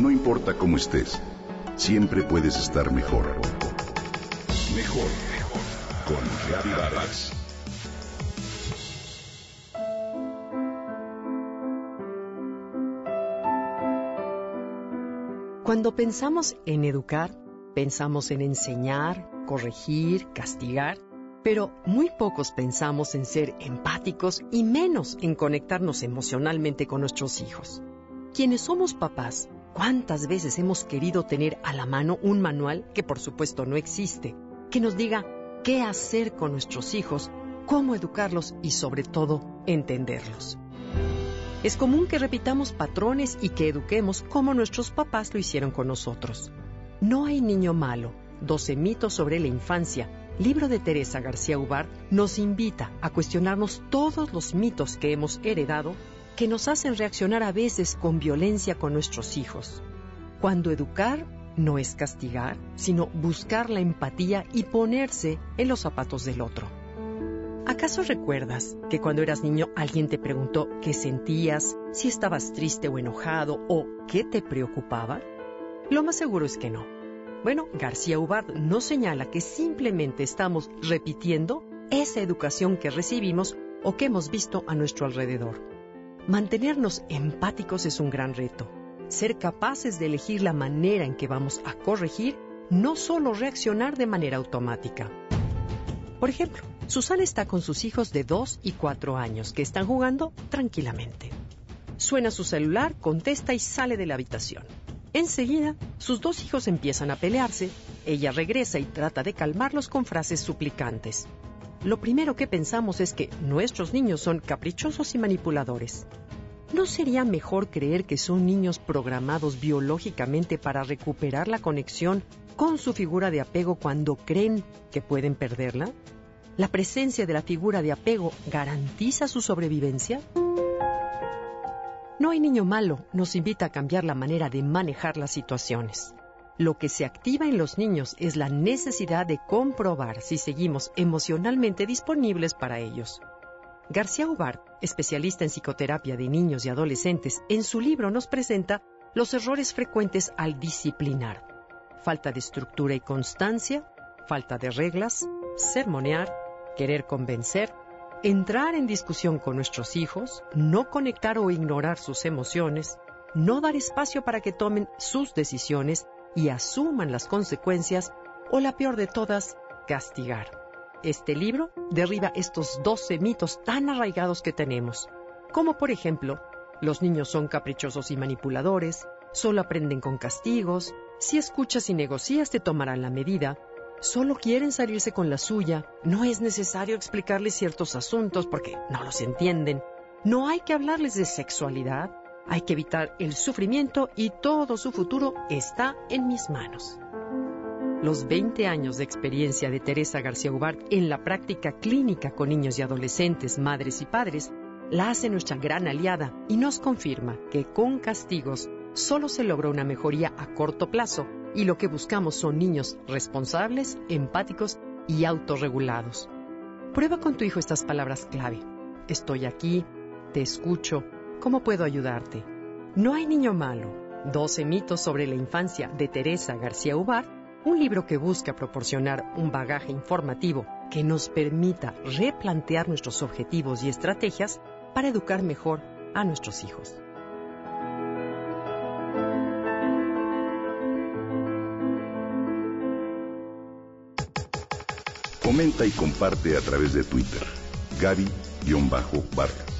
No importa cómo estés, siempre puedes estar mejor. Mejor, mejor. Con Reavivadas. Cuando pensamos en educar, pensamos en enseñar, corregir, castigar, pero muy pocos pensamos en ser empáticos y menos en conectarnos emocionalmente con nuestros hijos. Quienes somos papás, ¿cuántas veces hemos querido tener a la mano un manual que por supuesto no existe, que nos diga qué hacer con nuestros hijos, cómo educarlos y sobre todo entenderlos? Es común que repitamos patrones y que eduquemos como nuestros papás lo hicieron con nosotros. No hay niño malo. 12 mitos sobre la infancia. Libro de Teresa García Ubar nos invita a cuestionarnos todos los mitos que hemos heredado que nos hacen reaccionar a veces con violencia con nuestros hijos. Cuando educar no es castigar, sino buscar la empatía y ponerse en los zapatos del otro. ¿Acaso recuerdas que cuando eras niño alguien te preguntó qué sentías, si estabas triste o enojado o qué te preocupaba? Lo más seguro es que no. Bueno, García Ubard nos señala que simplemente estamos repitiendo esa educación que recibimos o que hemos visto a nuestro alrededor. Mantenernos empáticos es un gran reto. Ser capaces de elegir la manera en que vamos a corregir, no solo reaccionar de manera automática. Por ejemplo, Susana está con sus hijos de 2 y 4 años que están jugando tranquilamente. Suena su celular, contesta y sale de la habitación. Enseguida, sus dos hijos empiezan a pelearse. Ella regresa y trata de calmarlos con frases suplicantes. Lo primero que pensamos es que nuestros niños son caprichosos y manipuladores. ¿No sería mejor creer que son niños programados biológicamente para recuperar la conexión con su figura de apego cuando creen que pueden perderla? ¿La presencia de la figura de apego garantiza su sobrevivencia? No hay niño malo nos invita a cambiar la manera de manejar las situaciones. Lo que se activa en los niños es la necesidad de comprobar si seguimos emocionalmente disponibles para ellos. García Ubart, especialista en psicoterapia de niños y adolescentes, en su libro nos presenta los errores frecuentes al disciplinar. Falta de estructura y constancia, falta de reglas, sermonear, querer convencer, entrar en discusión con nuestros hijos, no conectar o ignorar sus emociones, no dar espacio para que tomen sus decisiones y asuman las consecuencias, o la peor de todas, castigar. Este libro derriba estos 12 mitos tan arraigados que tenemos, como por ejemplo, los niños son caprichosos y manipuladores, solo aprenden con castigos, si escuchas y negocias te tomarán la medida, solo quieren salirse con la suya, no es necesario explicarles ciertos asuntos porque no los entienden, no hay que hablarles de sexualidad, hay que evitar el sufrimiento y todo su futuro está en mis manos. Los 20 años de experiencia de Teresa García Ubart en la práctica clínica con niños y adolescentes, madres y padres, la hace nuestra gran aliada y nos confirma que con castigos solo se logra una mejoría a corto plazo y lo que buscamos son niños responsables, empáticos y autorregulados. Prueba con tu hijo estas palabras clave. Estoy aquí, te escucho, ¿cómo puedo ayudarte? No hay niño malo. 12 mitos sobre la infancia de Teresa García Ubart un libro que busca proporcionar un bagaje informativo que nos permita replantear nuestros objetivos y estrategias para educar mejor a nuestros hijos. Comenta y comparte a través de Twitter. Gaby-Vargas.